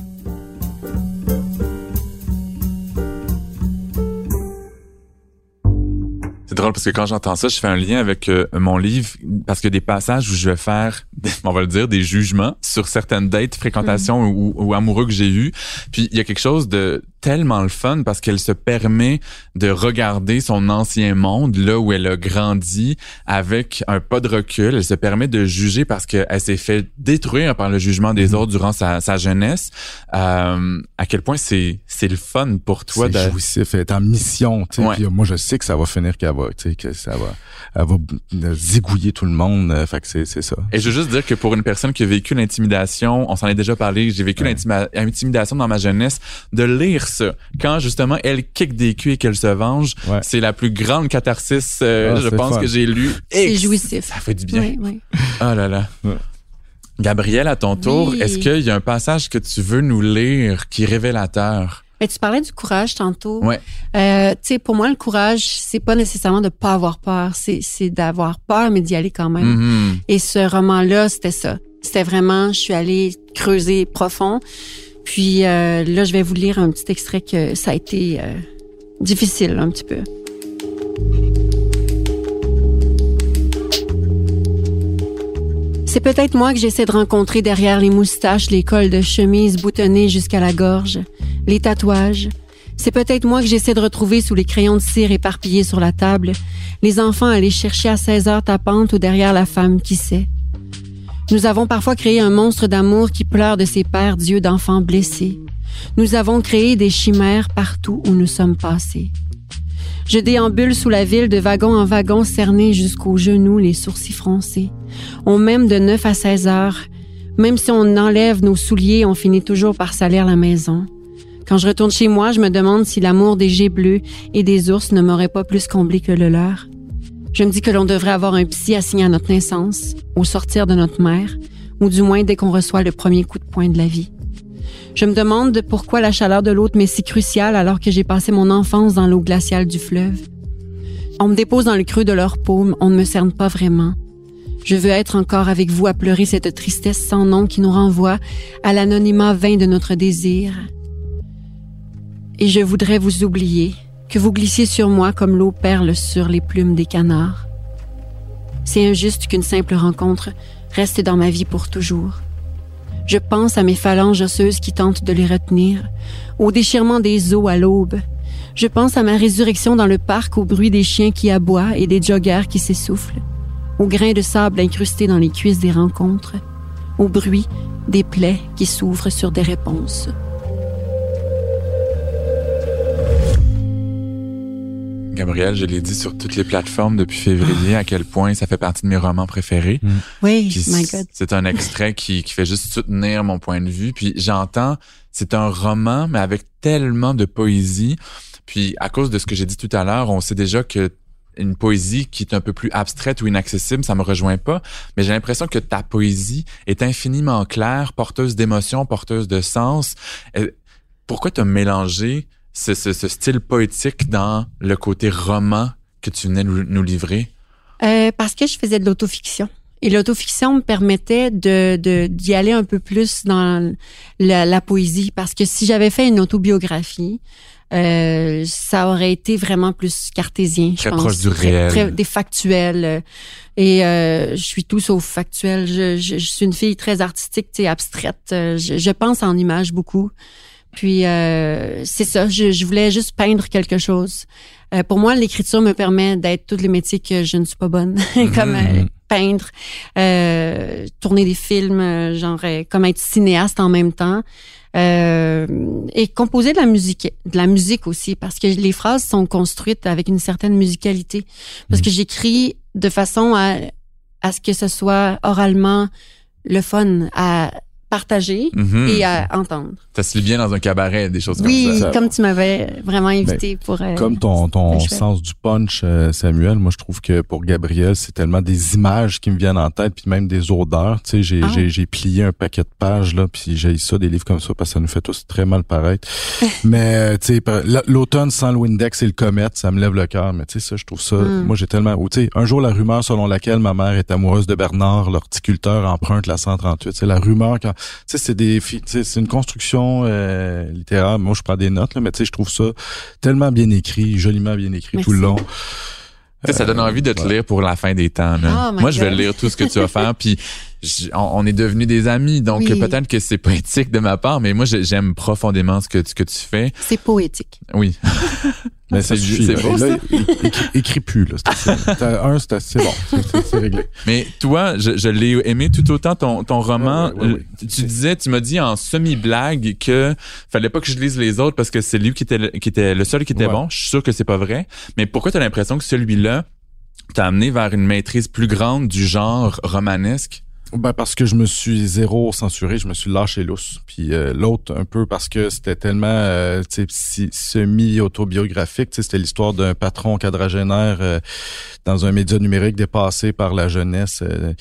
Drôle parce que quand j'entends ça, je fais un lien avec euh, mon livre parce que des passages où je vais faire, on va le dire, des jugements sur certaines dates, fréquentations mm. ou, ou, amoureux que j'ai eu. Puis il y a quelque chose de tellement le fun parce qu'elle se permet de regarder son ancien monde, là où elle a grandi, avec un pas de recul. Elle se permet de juger parce qu'elle s'est fait détruire par le jugement des mm-hmm. autres durant sa, sa jeunesse. Euh, à quel point c'est c'est le fun pour toi de... jouissif, elle est en mission. Tu sais, moi, je sais que ça va finir qu'elle va, tu sais, que ça va, elle va zigouiller tout le monde. Euh, fait que c'est c'est ça. Et je veux juste dire que pour une personne qui a vécu l'intimidation, on s'en est déjà parlé, j'ai vécu l'intimidation dans ma jeunesse, de lire quand justement elle kick des culs et qu'elle se venge, c'est la plus grande catharsis, euh, ah, je pense, que j'ai lu. C'est jouissif. Ça fait du bien. Oui, oui. Oh là là. Gabrielle, à ton tour, est-ce qu'il y a un passage que tu veux nous lire qui est révélateur? Mais tu parlais du courage tantôt. Ouais. Euh, tu sais, pour moi, le courage, c'est pas nécessairement de pas avoir peur, c'est d'avoir peur, mais d'y aller quand même. Mm-hmm. Et ce roman-là, c'était ça. C'était vraiment, je suis allée creuser profond. Puis euh, là, je vais vous lire un petit extrait que ça a été euh, difficile un petit peu. C'est peut-être moi que j'essaie de rencontrer derrière les moustaches, les cols de chemise boutonnés jusqu'à la gorge, les tatouages. C'est peut-être moi que j'essaie de retrouver sous les crayons de cire éparpillés sur la table, les enfants aller chercher à 16 heures tapantes ou derrière la femme, qui sait. Nous avons parfois créé un monstre d'amour qui pleure de ses pères d'yeux d'enfants blessés. Nous avons créé des chimères partout où nous sommes passés. Je déambule sous la ville de wagon en wagon cerné jusqu'aux genoux, les sourcils froncés. On m'aime de 9 à 16 heures. Même si on enlève nos souliers, on finit toujours par salir la maison. Quand je retourne chez moi, je me demande si l'amour des jets bleus et des ours ne m'aurait pas plus comblé que le leur. Je me dis que l'on devrait avoir un psy assigné à notre naissance, au sortir de notre mère, ou du moins dès qu'on reçoit le premier coup de poing de la vie. Je me demande pourquoi la chaleur de l'autre m'est si cruciale alors que j'ai passé mon enfance dans l'eau glaciale du fleuve. On me dépose dans le creux de leur paume, on ne me cerne pas vraiment. Je veux être encore avec vous à pleurer cette tristesse sans nom qui nous renvoie à l'anonymat vain de notre désir. Et je voudrais vous oublier, que vous glissiez sur moi comme l'eau perle sur les plumes des canards. C'est injuste qu'une simple rencontre reste dans ma vie pour toujours. Je pense à mes phalanges osseuses qui tentent de les retenir, au déchirement des eaux à l'aube. Je pense à ma résurrection dans le parc au bruit des chiens qui aboient et des joggers qui s'essoufflent, au grain de sable incrusté dans les cuisses des rencontres, au bruit des plaies qui s'ouvrent sur des réponses. Gabriel, je l'ai dit sur toutes les plateformes depuis février à quel point ça fait partie de mes romans préférés. Mm. Oui, my God. C'est un extrait qui, qui fait juste soutenir mon point de vue. Puis j'entends, c'est un roman, mais avec tellement de poésie. Puis à cause de ce que j'ai dit tout à l'heure, on sait déjà que une poésie qui est un peu plus abstraite ou inaccessible, ça me rejoint pas, mais j'ai l'impression que ta poésie est infiniment claire, porteuse d'émotions, porteuse de sens. Pourquoi tu as mélangé ce, ce, ce, style poétique dans le côté roman que tu venais nous, livrer? Euh, parce que je faisais de l'autofiction. Et l'autofiction me permettait de d'y aller un peu plus dans la, la, poésie parce que si j'avais fait une autobiographie, euh, ça aurait été vraiment plus cartésien, très je proche du réel, très, des factuels. Et euh, je suis tout sauf factuel. Je, je, je, suis une fille très artistique, tu sais, abstraite. Je, je, pense en images beaucoup. Puis euh, c'est ça. Je, je, voulais juste peindre quelque chose. Euh, pour moi, l'écriture me permet d'être tous les métiers que je ne suis pas bonne, comme euh, peindre, euh, tourner des films, genre comme être cinéaste en même temps. Euh, et composer de la musique, de la musique aussi, parce que les phrases sont construites avec une certaine musicalité. Parce que j'écris de façon à, à ce que ce soit oralement le fun, à partager Mhm. et à entendre. Ça se lit bien dans un cabaret, des choses Oui, comme ça. comme tu m'avais vraiment invité pour. euh, Comme ton, ton c'est chouette. sens du punch, euh, Samuel, moi je trouve que pour Gabriel, c'est tellement des images qui me viennent en tête, puis même des odeurs. Tu sais, j'ai Ah. j'ai j'ai plié un paquet de pages là, puis j'ai ça des livres comme ça parce que ça nous fait tous très mal paraître. mais euh, tu sais, l'automne sans le Windex et le comète, ça me lève le cœur. Mais tu sais ça, je trouve ça. Mm. Moi j'ai tellement. ou Tu sais, un jour la rumeur selon laquelle ma mère est amoureuse de Bernard, l'horticulteur emprunte la 138. C'est la rumeur quand. Tu sais, c'est des. fi- tu sais, c'est une construction euh, littéraire. Moi je prends des notes là, mais tu sais, je trouve ça tellement bien écrit, joliment bien écrit Merci. tout le long. Ça donne envie de te lire pour la fin des temps. Là. Oh Moi, je vais lire tout ce que tu vas faire, puis on, on est devenus des amis, donc Oui. peut-être que c'est poétique de ma part, mais moi, j'ai- j'aime profondément ce que, ce que tu fais. C'est poétique. Oui. Mais ça C'est- beau, Là, écris, plus là. Un, c'est assez bon. C'est- réglé. Mais toi, je, je l'ai aimé tout autant ton, ton roman. Ouais, ouais, ouais, ouais. Tu- disais, tu m'as dit en semi-blague que fallait pas que je lise les autres parce que c'est lui qui était, le- qui était le seul qui était Ouais. bon. Je suis sûr que c'est pas vrai. Mais pourquoi tu as l'impression que celui-là t'a amené vers une maîtrise plus grande du genre romanesque? Ben parce que je me suis zéro censuré, je me suis lâché lousse. Puis euh, l'autre un peu parce que c'était tellement euh, si- semi-autobiographique. C'était l'histoire d'un patron quadragénaire euh, dans un média numérique dépassé par la jeunesse euh,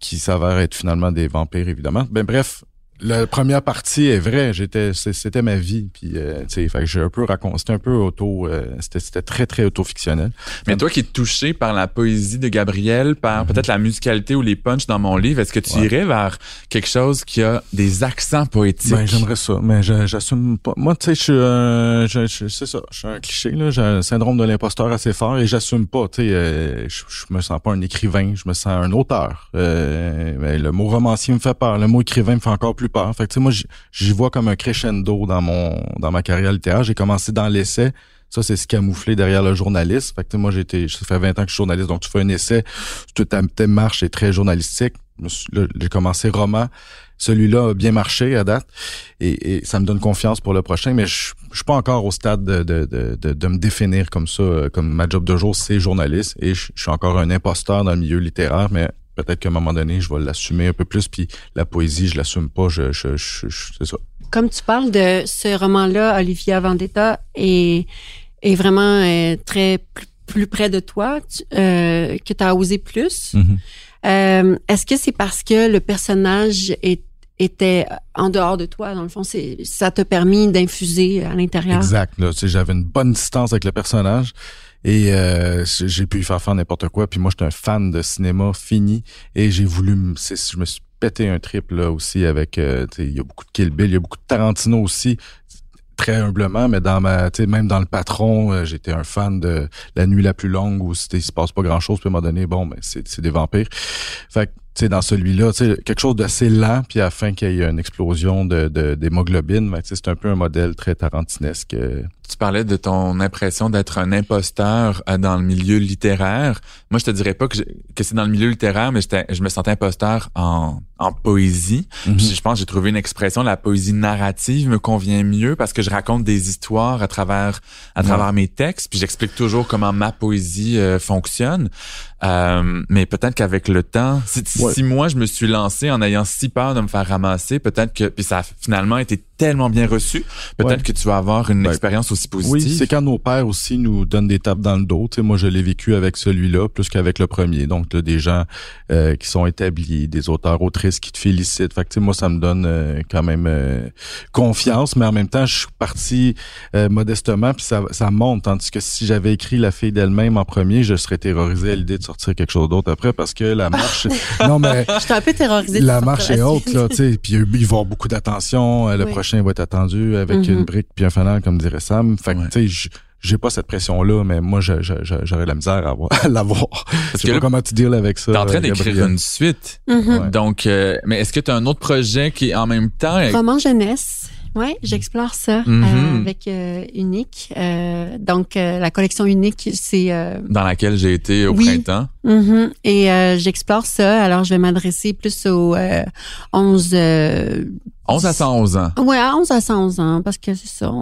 qui s'avère être finalement des vampires, évidemment. Ben bref, la première partie est vraie. J'étais, c'était ma vie. Puis, euh, tu sais, j'ai un peu raconté. C'était un peu auto. euh, c'était, c'était très très autofictionnel. Mais toi qui es touché par la poésie de Gabriel, par peut-être la musicalité ou les punchs dans mon livre, est-ce que tu. Ouais. irais vers quelque chose qui a des accents poétiques? Ben, j'aimerais ça, mais je- j'assume pas. Moi, tu sais, je suis je- c'est ça, je suis un cliché, là. J'ai un syndrome de l'imposteur assez fort et j'assume pas, tu sais, euh, je, je me sens pas un écrivain, je me sens un auteur. Euh, ben, le mot romancier me fait peur, le mot écrivain me fait encore plus peur. Fait que, moi, j'y- vois comme un crescendo dans mon, dans ma carrière littéraire. J'ai commencé dans l'essai. Ça, c'est se camoufler derrière le journaliste. Fait que, moi, j'ai été, ça fait 20 ans que je suis journaliste, donc tu fais un essai, toute ta démarche est très journalistique. J'ai commencé roman. Celui-là a bien marché à date et, et ça me donne confiance pour le prochain, mais je, suis pas encore au stade de, de, de, de, me définir comme ça, comme ma job de jour, c'est journaliste et je suis encore un imposteur dans le milieu littéraire, mais peut-être qu'à un moment donné, je vais l'assumer un peu plus, puis la poésie, je l'assume pas, je, je, je, je- c'est ça. Comme tu parles de ce roman-là, Olivia Vendetta est, est vraiment euh, très plus, plus près de toi, tu- euh, que tu as osé plus. Euh, Est-ce que c'est parce que le personnage est, était en dehors de toi, dans le fond, c'est ça t'a permis d'infuser à l'intérieur? Exact. Là, j'avais une bonne distance avec le personnage et euh, j'ai pu faire faire n'importe quoi. Puis moi, j'étais un fan de cinéma fini et j'ai voulu, je me suis pété un trip là aussi avec. euh, il y a beaucoup de Kill Bill, il y a beaucoup de Tarantino aussi. Très humblement, mais dans ma, même dans le patron, euh, j'étais un fan de La nuit la plus longue où il se passe pas grand chose. Puis à un moment donné, bon, ben c'est des vampires. Fait que sais, dans celui-là, tu sais, quelque chose d'assez lent, puis afin qu'il y ait une explosion de, d'hémoglobine, ben, c'est un peu un modèle très tarantinesque. Euh. Tu parlais de ton impression d'être un imposteur euh, dans le milieu littéraire. Moi, je te dirais pas que, que c'est dans le milieu littéraire, mais je me sentais imposteur en, en poésie. Mhm. je pense que j'ai trouvé une expression, la poésie narrative me convient mieux parce que je raconte des histoires à travers à travers mes textes, puis j'explique toujours comment ma poésie euh, fonctionne. Euh, mais peut-être qu'avec le temps, si, si, moi je me suis lancé en ayant si peur de me faire ramasser, peut-être que puis ça a finalement été tellement bien reçu, peut-être que tu vas avoir une expérience aussi positive. Oui, c'est quand nos pères aussi nous donnent des tapes dans le dos. Tu sais, moi, je l'ai vécu avec celui-là plus qu'avec le premier. Donc, as des gens euh, qui sont établis, des auteurs, autrices qui te félicitent. Fait que, tu sais, moi, ça me donne euh, quand même euh, confiance, mais en même temps, je suis parti modestement, puis ça, ça monte. Tandis que si j'avais écrit La fille d'elle-même en premier, je serais terrorisé à l'idée de sortir quelque chose d'autre après parce que la marche... non, mais... Je suis un peu terrorisé. La marche est haute, là, tu sais, puis il va y avoir beaucoup d'attention. Le prochain va être attendu avec mm-hmm. une brique puis un fanal, comme dirait Sam. Fait que, tu sais, j'ai pas cette pression-là, mais moi, j'aurais la misère à, l'avoir. Je sais pas comment tu deals avec ça. T'es en train d'écrire une suite. Mm-hmm. Donc, euh, mais est-ce que tu as un autre projet qui est en même temps... Roman jeunesse. Oui, j'explore ça mm-hmm. euh, avec euh, Unique. donc, la collection Unique, c'est... Dans laquelle j'ai été au printemps. Mm-hmm. Et j'explore ça. Alors, je vais m'adresser plus aux 11 11 à 111 ans. Ouais, 11 à 111 ans, parce que c'est ça.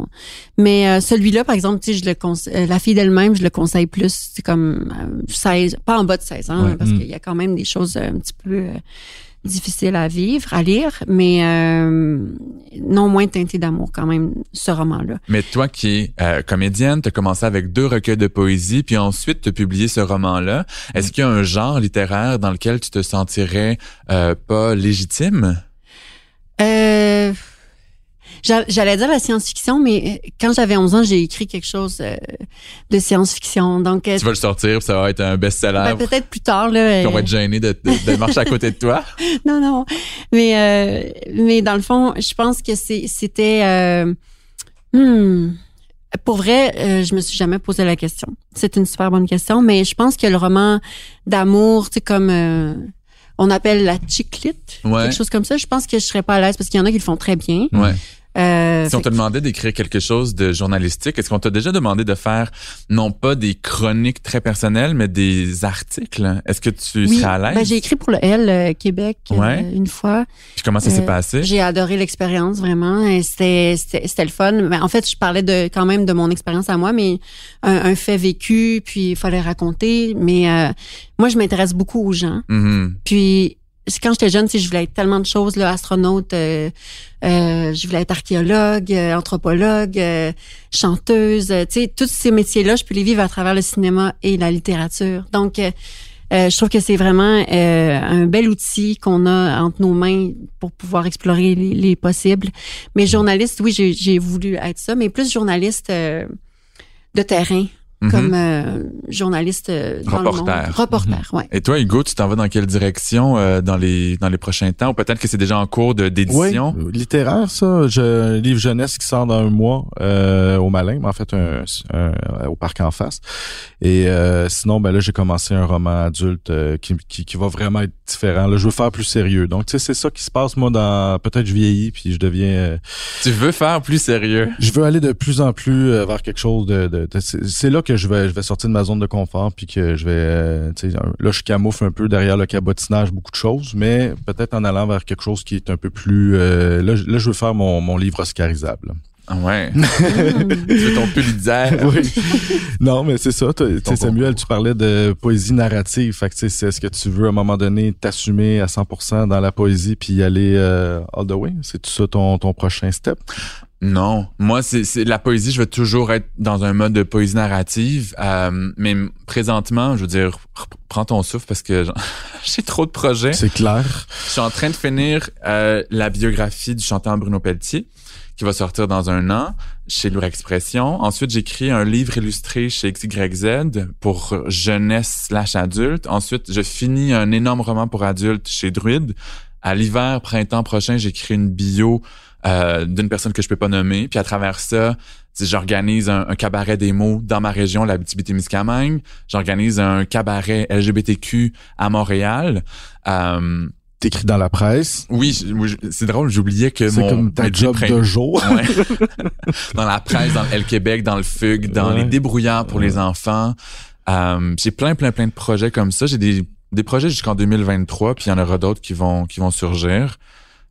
Mais euh, celui-là, par exemple, tu sais, je le conseille, euh, la fille d'elle-même, je le conseille plus, c'est comme 16, euh, pas en bas de 16 ans, parce mm. qu'il y a quand même des choses un petit peu difficiles à vivre, à lire, mais non moins teinté d'amour quand même, ce roman-là. Mais toi qui es comédienne, tu as commencé avec deux recueils de poésie, puis ensuite tu as publié ce roman-là. Est-ce qu'il y a un genre littéraire dans lequel tu te sentirais pas légitime? Euh, J'allais dire la science-fiction, mais euh, quand j'avais 11 ans, j'ai écrit quelque chose euh, de science-fiction. Donc, euh, tu vas le sortir, ça va être un best-seller. Ben, peut-être plus tard là. on va être gêné de, de, marcher à côté de toi. non, non, mais mais dans le fond, je pense que c'était. Hmm, pour vrai, je me suis jamais posé la question. C'est une super bonne question, mais je pense que le roman d'amour, tu sais, comme on appelle la chiclite, quelque chose comme ça. Je pense que je serais pas à l'aise parce qu'il y en a qui le font très bien. Ouais. Euh, si on te demandait d'écrire quelque chose de journalistique, est-ce qu'on t'a déjà demandé de faire non pas des chroniques très personnelles, mais des articles? Est-ce que tu serais à l'aise? Ben, j'ai écrit pour le L euh, Québec euh, une fois. Puis comment ça s'est passé? J'ai adoré l'expérience, vraiment. C'était, le fun. Ben, en fait, je parlais de quand même de mon expérience à moi, mais un, fait vécu, puis il fallait raconter. Mais moi, je m'intéresse beaucoup aux gens. Mm-hmm. Puis quand j'étais jeune, je voulais être tellement de choses, là, astronaute, euh, euh, je voulais être archéologue, euh, anthropologue, chanteuse, tu sais, tous ces métiers-là, je peux les vivre à travers le cinéma et la littérature. Donc, je trouve que c'est vraiment un bel outil qu'on a entre nos mains pour pouvoir explorer les, les possibles. Mais journaliste, oui, j'ai voulu être ça, mais plus journaliste de terrain. Mhm. comme euh, journaliste euh, dans reporter. le monde. Reporter, mhm. ouais. Et toi, Hugo, tu t'en vas dans quelle direction euh, dans les dans les prochains temps? Ou peut-être que c'est déjà en cours d'édition? Oui, littéraire, ça. Je, livre jeunesse qui sort dans un mois au Malin, mais en fait un, au parc en face. Et sinon, ben là, j'ai commencé un roman adulte qui, qui, qui, va vraiment être différent. Là, je veux faire plus sérieux. Donc, tu sais, c'est ça qui se passe moi dans. Peut-être je vieillis puis je deviens. tu veux faire plus sérieux? Je veux aller de plus en plus vers quelque chose de. de, de c'est là que je vais, je vais sortir de ma zone de confort puis que je vais, euh, là, je camoufle un peu derrière le cabotinage beaucoup de choses, mais peut-être en allant vers quelque chose qui est un peu plus, euh, là, là, je veux faire mon, mon livre oscarisable. Ah ouais. c'est ton Pulitzer. oui. Non, mais c'est ça. Samuel, tu parlais de poésie narrative. Fait que, c'est ce que tu veux à un moment donné t'assumer à 100% dans la poésie puis y aller euh, all the way. C'est tout ça ton, ton prochain step? Non, moi c'est la poésie. Je veux toujours être dans un mode de poésie narrative, euh, mais présentement, je veux dire, prends ton souffle parce que j'ai trop de projets. C'est clair. Je suis en train de finir euh, la biographie du chanteur Bruno Pelletier qui va sortir dans un an chez Lourd Expression. Ensuite, j'écris un livre illustré chez XYZ pour jeunesse slash adulte. Ensuite, je finis un énorme roman pour adultes chez Druide. À l'hiver, printemps prochain, j'écris une bio euh, d'une personne que je peux pas nommer. Puis à travers ça, j'organise un, cabaret des mots dans ma région, la témiscamingue J'organise un cabaret LGBTQ à Montréal. Euh, T'écris dans la presse. Oui, c'est drôle, j'oubliais que mon... C'est comme ta job de jour. dans la presse, dans le Québec, dans le FUG, dans les débrouillards pour les enfants. Euh, j'ai plein, plein, plein de projets comme ça. J'ai des, des projets jusqu'en 2023, puis il y en aura d'autres qui vont, qui vont surgir.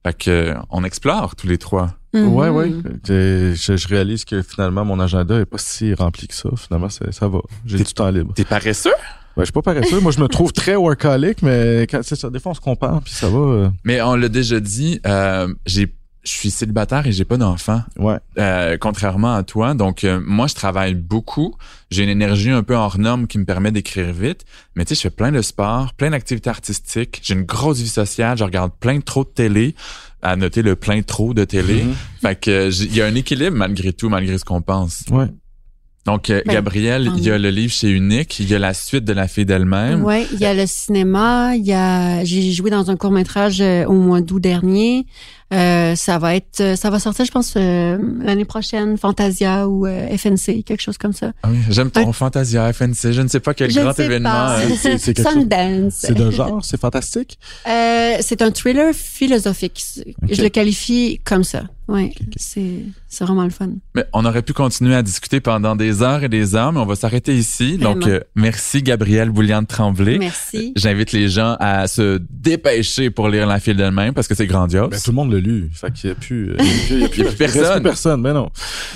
Fait que, on explore tous les trois. Mm-hmm. Ouais, ouais. Je, je, réalise que finalement, mon agenda est pas si rempli que ça. Finalement, ça va. J'ai du temps libre. T'es paresseux? Ouais, je suis pas paresseux. Moi, je me trouve très workaholic, mais quand c'est ça, des fois, on se compare, puis ça va. Euh. Mais on l'a déjà dit, euh, j'ai je suis célibataire et j'ai pas d'enfant. Ouais. Euh, contrairement à toi. Donc, euh, moi, je travaille beaucoup. J'ai une énergie un peu hors norme qui me permet d'écrire vite. Mais tu sais, je fais plein de sport, plein d'activités artistiques. J'ai une grosse vie sociale. Je regarde plein de trop de télé. À noter le plein trop de télé. Mm-hmm. Fait que il y a un équilibre malgré tout, malgré ce qu'on pense. Ouais. Donc, euh, ben, Gabriel, il y a le livre chez Unique, il y a la suite de La fille d'elle-même. Oui, il y a le cinéma, il y a, j'ai joué dans un court métrage euh, au mois d'août dernier. Euh, ça va être, euh, ça va sortir, je pense, euh, l'année prochaine, Fantasia ou FNC, quelque chose comme ça. Ah oui, j'aime ton Fantasia, FNC. Je ne sais pas quel grand événement. C'est, c'est Sundance. C'est de genre, c'est fantastique? c'est un thriller philosophique. Je le qualifie comme ça. Oui, c'est c'est vraiment le fun. Mais on aurait pu continuer à discuter pendant des heures et des heures, mais on va s'arrêter ici. Donc, merci Gabrielle Bouliane Tremblay. Merci. J'invite les gens à se dépêcher pour lire La fille d'elle-même parce que c'est grandiose. Ben, tout le monde le lu. Fait qu'il n'y a plus, euh, il y a plus, personne. personne, mais non.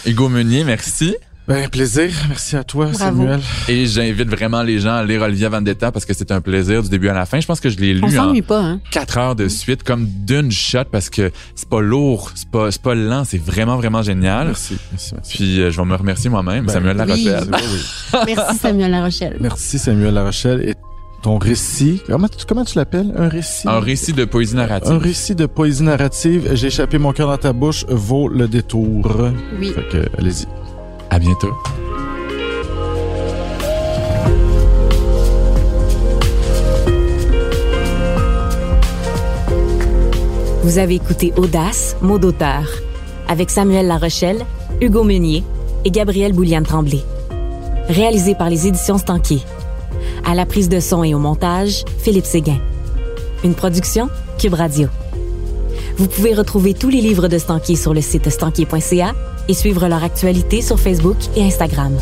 Hugo Meunier, merci. Ben, plaisir. Merci à toi, Samuel. Et j'invite vraiment les gens à lire Olivia Vendetta parce que c'est un plaisir du début à la fin. Je pense que je l'ai lu en pas, hein? quatre heures de suite, comme d'une shot parce que c'est pas lourd, c'est pas, c'est pas lent, c'est vraiment, vraiment génial. Merci. merci, merci. Puis, euh, je vais me remercier moi-même, ben, Samuel Larochelle. merci, Samuel Larochelle. Merci, Samuel Larochelle. Et ton récit. Comment, comment tu l'appelles? Un récit? Un récit de poésie narrative. Un récit de poésie narrative. J'ai échappé mon cœur dans ta bouche, vaut le détour. Oui. Fait que, allez-y. À bientôt. Vous avez écouté Audace, mot d'auteur, avec Samuel Larochelle, Hugo Meunier et Gabriel Bouliane-Tremblay. Réalisé par les éditions Stanquier. À la prise de son et au montage, Philippe Séguin. Une production, Cube Radio. Vous pouvez retrouver tous les livres de Stanquier sur le site stanquier.ca et suivre leur actualité sur Facebook et Instagram.